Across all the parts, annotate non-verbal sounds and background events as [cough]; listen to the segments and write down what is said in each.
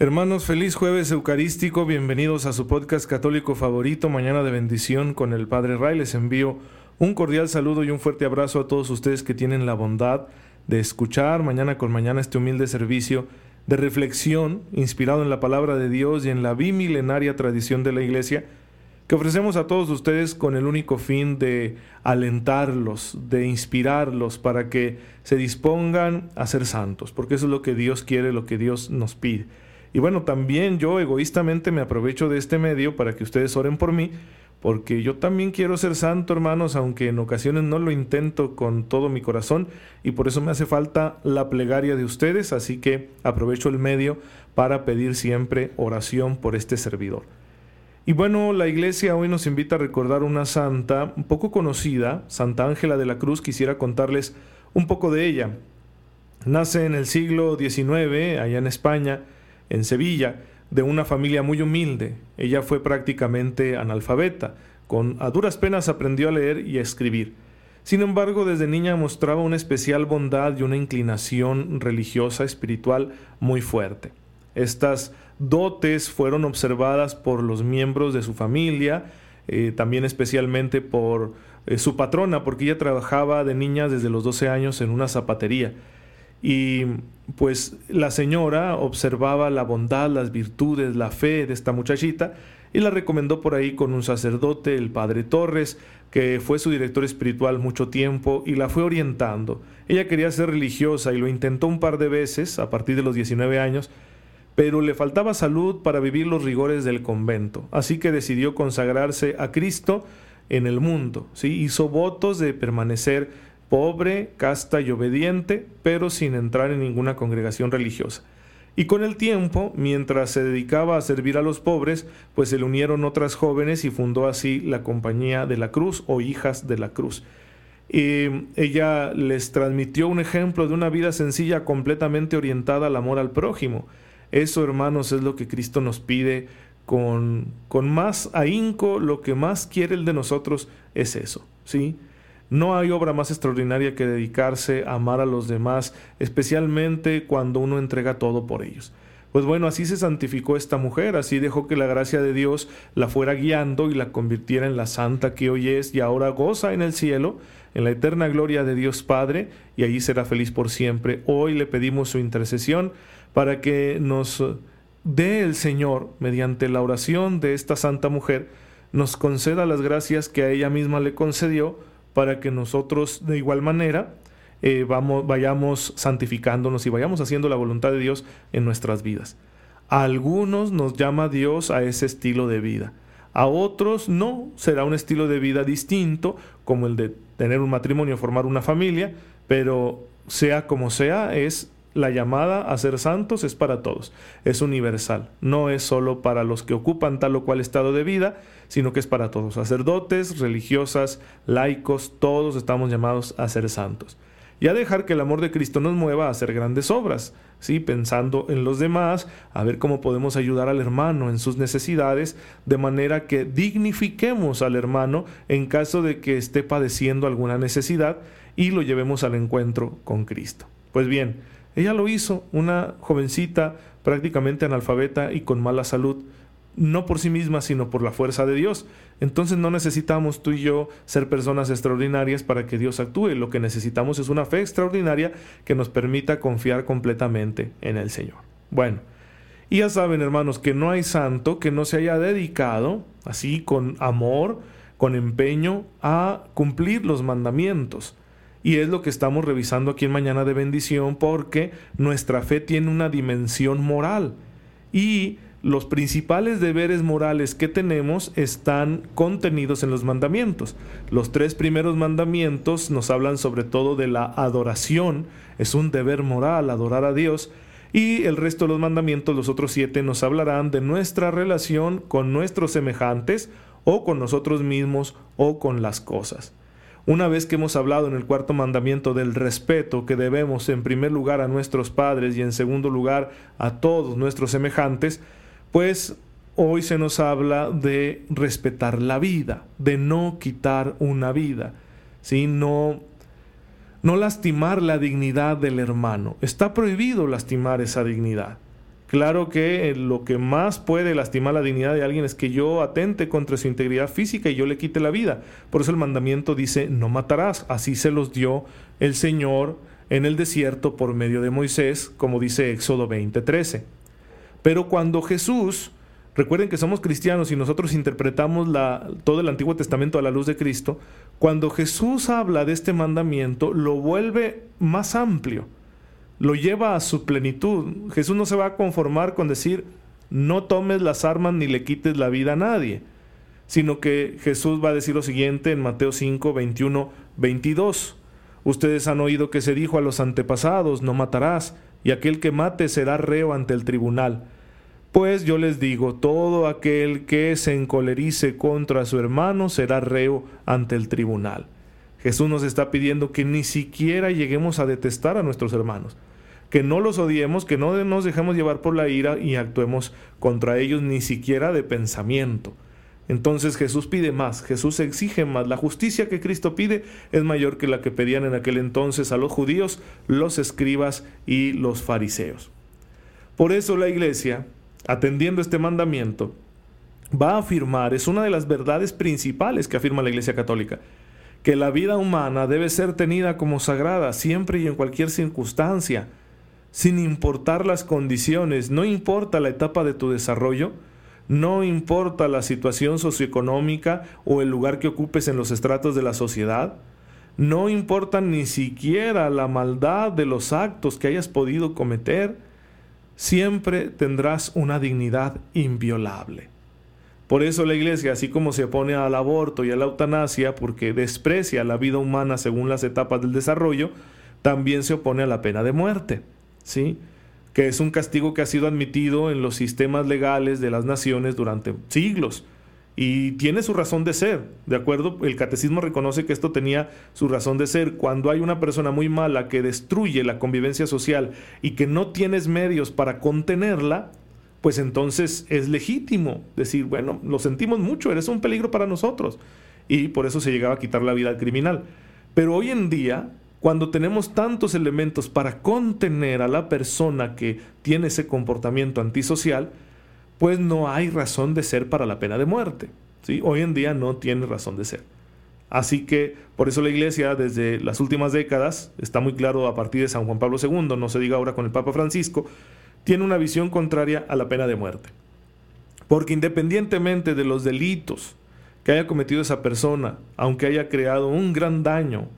Hermanos, feliz jueves eucarístico, bienvenidos a su podcast católico favorito, Mañana de Bendición con el Padre Ray. Les envío un cordial saludo y un fuerte abrazo a todos ustedes que tienen la bondad de escuchar mañana con mañana este humilde servicio de reflexión inspirado en la palabra de Dios y en la bimilenaria tradición de la Iglesia que ofrecemos a todos ustedes con el único fin de alentarlos, de inspirarlos para que se dispongan a ser santos, porque eso es lo que Dios quiere, lo que Dios nos pide. Y bueno, también yo egoístamente me aprovecho de este medio para que ustedes oren por mí, porque yo también quiero ser santo, hermanos, aunque en ocasiones no lo intento con todo mi corazón, y por eso me hace falta la plegaria de ustedes, así que aprovecho el medio para pedir siempre oración por este servidor. Y bueno, la iglesia hoy nos invita a recordar una santa un poco conocida, Santa Ángela de la Cruz, quisiera contarles un poco de ella. Nace en el siglo XIX, allá en España, en Sevilla, de una familia muy humilde. Ella fue prácticamente analfabeta, con a duras penas aprendió a leer y a escribir. Sin embargo, desde niña mostraba una especial bondad y una inclinación religiosa espiritual muy fuerte. Estas dotes fueron observadas por los miembros de su familia, eh, también especialmente por eh, su patrona, porque ella trabajaba de niña desde los 12 años en una zapatería. Y pues la señora observaba la bondad, las virtudes, la fe de esta muchachita y la recomendó por ahí con un sacerdote, el padre Torres, que fue su director espiritual mucho tiempo y la fue orientando. Ella quería ser religiosa y lo intentó un par de veces a partir de los 19 años, pero le faltaba salud para vivir los rigores del convento, así que decidió consagrarse a Cristo en el mundo. ¿sí? Hizo votos de permanecer pobre, casta y obediente, pero sin entrar en ninguna congregación religiosa. Y con el tiempo, mientras se dedicaba a servir a los pobres, pues se le unieron otras jóvenes y fundó así la Compañía de la Cruz o Hijas de la Cruz. Y ella les transmitió un ejemplo de una vida sencilla completamente orientada al amor al prójimo. Eso, hermanos, es lo que Cristo nos pide con, con más ahínco, lo que más quiere el de nosotros es eso, ¿sí? No hay obra más extraordinaria que dedicarse a amar a los demás, especialmente cuando uno entrega todo por ellos. Pues bueno, así se santificó esta mujer, así dejó que la gracia de Dios la fuera guiando y la convirtiera en la santa que hoy es y ahora goza en el cielo, en la eterna gloria de Dios Padre, y allí será feliz por siempre. Hoy le pedimos su intercesión para que nos dé el Señor, mediante la oración de esta santa mujer, nos conceda las gracias que a ella misma le concedió, para que nosotros de igual manera eh, vamos, vayamos santificándonos y vayamos haciendo la voluntad de Dios en nuestras vidas. A algunos nos llama Dios a ese estilo de vida. A otros no, será un estilo de vida distinto, como el de tener un matrimonio, formar una familia, pero sea como sea, es la llamada a ser santos es para todos, es universal, no es solo para los que ocupan tal o cual estado de vida, sino que es para todos, sacerdotes, religiosas, laicos, todos estamos llamados a ser santos. Y a dejar que el amor de Cristo nos mueva a hacer grandes obras, ¿sí? pensando en los demás, a ver cómo podemos ayudar al hermano en sus necesidades, de manera que dignifiquemos al hermano en caso de que esté padeciendo alguna necesidad y lo llevemos al encuentro con Cristo. Pues bien, ella lo hizo, una jovencita prácticamente analfabeta y con mala salud, no por sí misma, sino por la fuerza de Dios. Entonces no necesitamos tú y yo ser personas extraordinarias para que Dios actúe. Lo que necesitamos es una fe extraordinaria que nos permita confiar completamente en el Señor. Bueno, y ya saben hermanos que no hay santo que no se haya dedicado, así con amor, con empeño, a cumplir los mandamientos. Y es lo que estamos revisando aquí en Mañana de Bendición porque nuestra fe tiene una dimensión moral. Y los principales deberes morales que tenemos están contenidos en los mandamientos. Los tres primeros mandamientos nos hablan sobre todo de la adoración, es un deber moral adorar a Dios, y el resto de los mandamientos, los otros siete, nos hablarán de nuestra relación con nuestros semejantes o con nosotros mismos o con las cosas. Una vez que hemos hablado en el cuarto mandamiento del respeto que debemos en primer lugar a nuestros padres y en segundo lugar a todos nuestros semejantes, pues hoy se nos habla de respetar la vida, de no quitar una vida, ¿sí? no, no lastimar la dignidad del hermano. Está prohibido lastimar esa dignidad. Claro que lo que más puede lastimar la dignidad de alguien es que yo atente contra su integridad física y yo le quite la vida. Por eso el mandamiento dice, no matarás. Así se los dio el Señor en el desierto por medio de Moisés, como dice Éxodo 20:13. Pero cuando Jesús, recuerden que somos cristianos y nosotros interpretamos todo el Antiguo Testamento a la luz de Cristo, cuando Jesús habla de este mandamiento, lo vuelve más amplio, lo lleva a su plenitud. Jesús no se va a conformar con decir, no tomes las armas ni le quites la vida a nadie, sino que Jesús va a decir lo siguiente en Mateo 5, 21, 22. Ustedes han oído que se dijo a los antepasados, no matarás y aquel que mate será reo ante el tribunal. Pues yo les digo, todo aquel que se encolerice contra su hermano será reo ante el tribunal. Jesús nos está pidiendo que ni siquiera lleguemos a detestar a nuestros hermanos, que no los odiemos, que no nos dejemos llevar por la ira y actuemos contra ellos ni siquiera de pensamiento. Entonces Jesús pide más, Jesús exige más. La justicia que Cristo pide es mayor que la que pedían en aquel entonces a los judíos, los escribas y los fariseos. Por eso la iglesia, atendiendo este mandamiento, va a afirmar, es una de las verdades principales que afirma la iglesia católica, que la vida humana debe ser tenida como sagrada siempre y en cualquier circunstancia, sin importar las condiciones, no importa la etapa de tu desarrollo, no importa la situación socioeconómica o el lugar que ocupes en los estratos de la sociedad. No importa ni siquiera la maldad de los actos que hayas podido cometer. Siempre tendrás una dignidad inviolable. Por eso la iglesia, así como se opone al aborto y a la eutanasia porque desprecia la vida humana según las etapas del desarrollo, también se opone a la pena de muerte. ¿Sí? que es un castigo que ha sido admitido en los sistemas legales de las naciones durante siglos. Y tiene su razón de ser, ¿de acuerdo? El catecismo reconoce que esto tenía su razón de ser. Cuando hay una persona muy mala que destruye la convivencia social y que no tienes medios para contenerla, pues entonces es legítimo decir, bueno, lo sentimos mucho, eres un peligro para nosotros. Y por eso se llegaba a quitar la vida al criminal. Pero hoy en día cuando tenemos tantos elementos para contener a la persona que tiene ese comportamiento antisocial, pues no hay razón de ser para la pena de muerte. ¿sí? Hoy en día no tiene razón de ser. Así que por eso la Iglesia desde las últimas décadas, está muy claro a partir de San Juan Pablo II, no se diga ahora con el Papa Francisco, tiene una visión contraria a la pena de muerte. Porque independientemente de los delitos que haya cometido esa persona, aunque haya creado un gran daño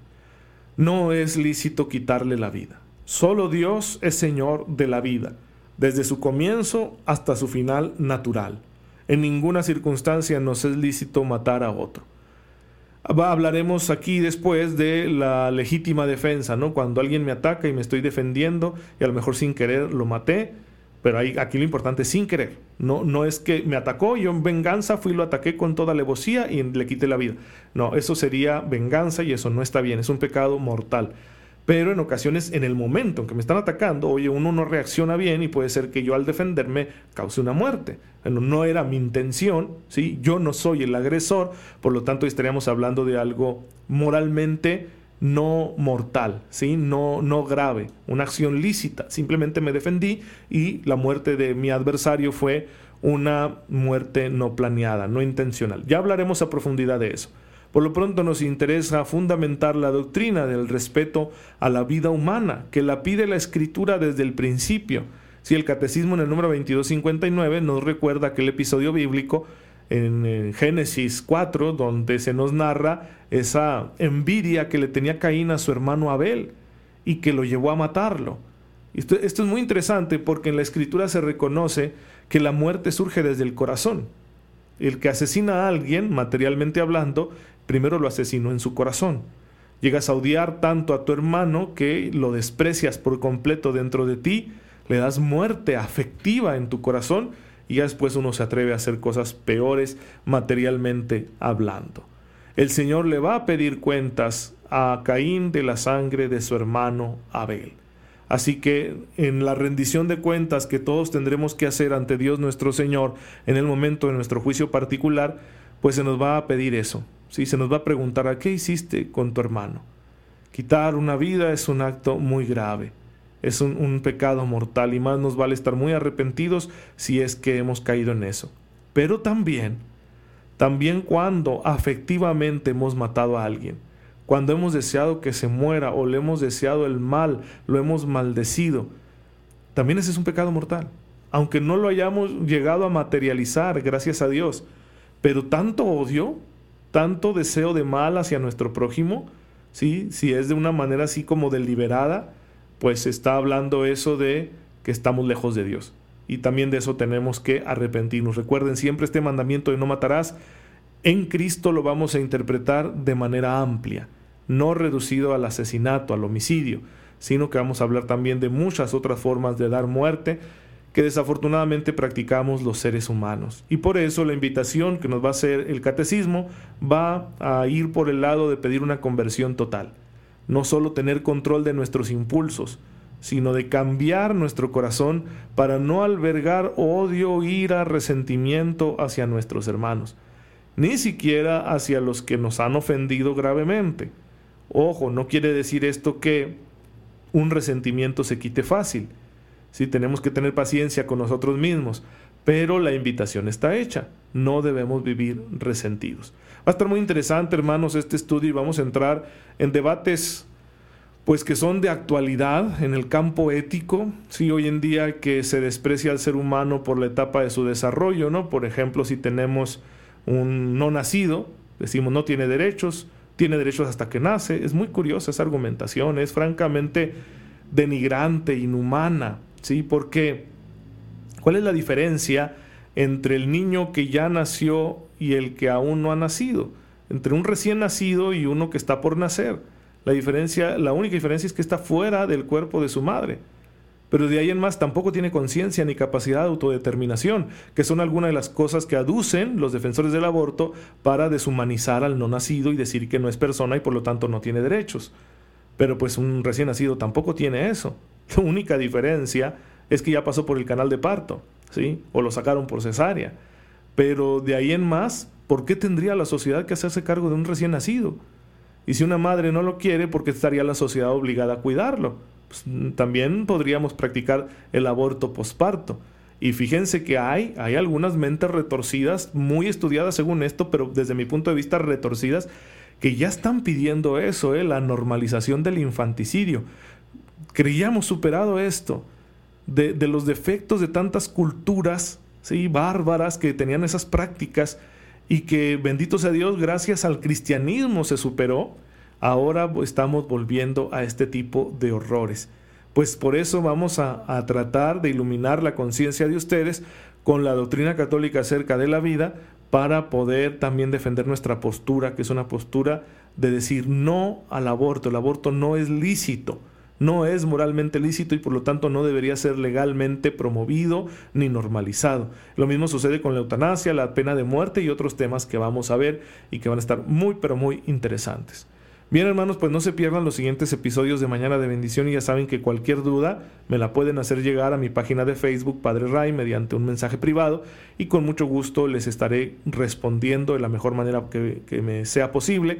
no es lícito quitarle la vida. Solo Dios es Señor de la vida, desde su comienzo hasta su final natural. En ninguna circunstancia nos es lícito matar a otro. Hablaremos aquí después de la legítima defensa, ¿no? Cuando alguien me ataca y me estoy defendiendo y a lo mejor sin querer lo maté, pero aquí lo importante es sin querer. No, no es que me atacó, yo en venganza fui y lo ataqué con toda alevosía y le quité la vida. No, eso sería venganza y eso no está bien, es un pecado mortal. Pero en ocasiones, en el momento en que me están atacando, oye, uno no reacciona bien y puede ser que yo al defenderme cause una muerte. No era mi intención, ¿sí? Yo no soy el agresor, por lo tanto estaríamos hablando de algo moralmente no mortal, ¿sí? no, no grave, una acción lícita. Simplemente me defendí y la muerte de mi adversario fue una muerte no planeada, no intencional. Ya hablaremos a profundidad de eso. Por lo pronto nos interesa fundamentar la doctrina del respeto a la vida humana, que la pide la escritura desde el principio. Si el catecismo en el número 2259 nos recuerda aquel episodio bíblico en, Génesis 4, donde se nos narra esa envidia que le tenía Caín a su hermano Abel y que lo llevó a matarlo. Esto, esto es muy interesante porque en la escritura se reconoce que la muerte surge desde el corazón. El que asesina a alguien, materialmente hablando, primero lo asesinó en su corazón. Llegas a odiar tanto a tu hermano que lo desprecias por completo dentro de ti, le das muerte afectiva en tu corazón y ya después uno se atreve a hacer cosas peores materialmente hablando. El Señor le va a pedir cuentas a Caín de la sangre de su hermano Abel. Así que en la rendición de cuentas que todos tendremos que hacer ante Dios nuestro Señor en el momento de nuestro juicio particular, pues se nos va a pedir eso. ¿sí? Se nos va a preguntar, ¿a qué hiciste con tu hermano? Quitar una vida es un acto muy grave, es un, un pecado mortal y más nos vale estar muy arrepentidos si es que hemos caído en eso. Pero también, también cuando afectivamente hemos matado a alguien cuando hemos deseado que se muera o le hemos deseado el mal, lo hemos maldecido, también ese es un pecado mortal. Aunque no lo hayamos llegado a materializar, gracias a Dios, pero tanto odio, tanto deseo de mal hacia nuestro prójimo, ¿sí? si es de una manera así como deliberada, pues está hablando eso de que estamos lejos de Dios. Y también de eso tenemos que arrepentirnos. Recuerden siempre este mandamiento de no matarás, en Cristo lo vamos a interpretar de manera amplia no reducido al asesinato, al homicidio, sino que vamos a hablar también de muchas otras formas de dar muerte que desafortunadamente practicamos los seres humanos. Y por eso la invitación que nos va a hacer el catecismo va a ir por el lado de pedir una conversión total. No solo tener control de nuestros impulsos, sino de cambiar nuestro corazón para no albergar odio, ira, resentimiento hacia nuestros hermanos, ni siquiera hacia los que nos han ofendido gravemente. Ojo, no quiere decir esto que un resentimiento se quite fácil. Sí, tenemos que tener paciencia con nosotros mismos, pero la invitación está hecha. No debemos vivir resentidos. Va a estar muy interesante, hermanos, este estudio y vamos a entrar en debates pues que son de actualidad en el campo ético, sí, hoy en día que se desprecia al ser humano por la etapa de su desarrollo, ¿no? Por ejemplo, si tenemos un no nacido, decimos no tiene derechos, tiene derechos hasta que nace. Es muy curiosa esa argumentación, es francamente denigrante, inhumana, ¿sí? Porque, ¿cuál es la diferencia entre el niño que ya nació y el que aún no ha nacido? Entre un recién nacido y uno que está por nacer. La diferencia, la única diferencia es que está fuera del cuerpo de su madre pero de ahí en más tampoco tiene conciencia ni capacidad de autodeterminación, que son algunas de las cosas que aducen los defensores del aborto para deshumanizar al no nacido y decir que no es persona y por lo tanto no tiene derechos. Pero pues un recién nacido tampoco tiene eso. [laughs] La única diferencia es que ya pasó por el canal de parto, ¿sí? O lo sacaron por cesárea. Pero de ahí en más, ¿por qué tendría la sociedad que hacerse cargo de un recién nacido? Y si una madre no lo quiere, ¿por qué estaría la sociedad obligada a cuidarlo? Pues, también podríamos practicar el aborto posparto. Y fíjense que hay, hay algunas mentes retorcidas, muy estudiadas según esto, pero desde mi punto de vista retorcidas, que ya están pidiendo eso, ¿eh? la normalización del infanticidio. Creíamos superado esto, de, los defectos de tantas culturas ¿sí? bárbaras que tenían esas prácticas y que, bendito sea Dios, gracias al cristianismo se superó ahora estamos volviendo a este tipo de horrores. Pues por eso vamos a, tratar de iluminar la conciencia de ustedes con la doctrina católica acerca de la vida para poder también defender nuestra postura, que es una postura de decir no al aborto. El aborto no es lícito, no es moralmente lícito y por lo tanto no debería ser legalmente promovido ni normalizado. Lo mismo sucede con la eutanasia, la pena de muerte y otros temas que vamos a ver y que van a estar muy pero muy interesantes. Bien hermanos, pues no se pierdan los siguientes episodios de Mañana de Bendición y ya saben que cualquier duda me la pueden hacer llegar a mi página de Facebook Padre Ray mediante un mensaje privado y con mucho gusto les estaré respondiendo de la mejor manera que, que me sea posible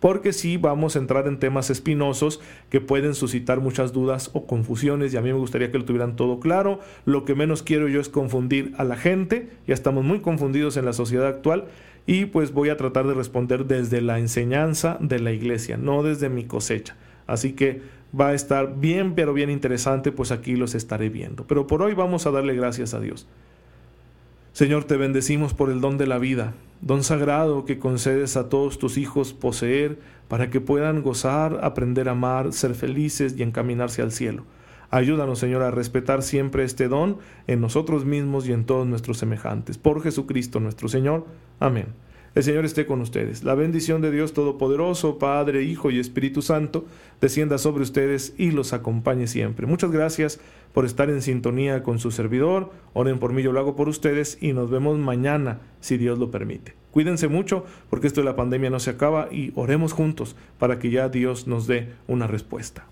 porque sí vamos a entrar en temas espinosos que pueden suscitar muchas dudas o confusiones y a mí me gustaría que lo tuvieran todo claro. Lo que menos quiero yo es confundir a la gente, ya estamos muy confundidos en la sociedad actual y pues voy a tratar de responder desde la enseñanza de la iglesia, no desde mi cosecha. Así que va a estar bien, pero bien interesante, pues aquí los estaré viendo. Pero por hoy vamos a darle gracias a Dios. Señor, te bendecimos por el don de la vida, don sagrado que concedes a todos tus hijos poseer para que puedan gozar, aprender a amar, ser felices y encaminarse al cielo. Ayúdanos, Señor, a respetar siempre este don en nosotros mismos y en todos nuestros semejantes. Por Jesucristo nuestro Señor. Amén. El Señor esté con ustedes. La bendición de Dios Todopoderoso, Padre, Hijo y Espíritu Santo, descienda sobre ustedes y los acompañe siempre. Muchas gracias por estar en sintonía con su servidor. Oren por mí, yo lo hago por ustedes y nos vemos mañana, si Dios lo permite. Cuídense mucho porque esto de la pandemia no se acaba y oremos juntos para que ya Dios nos dé una respuesta.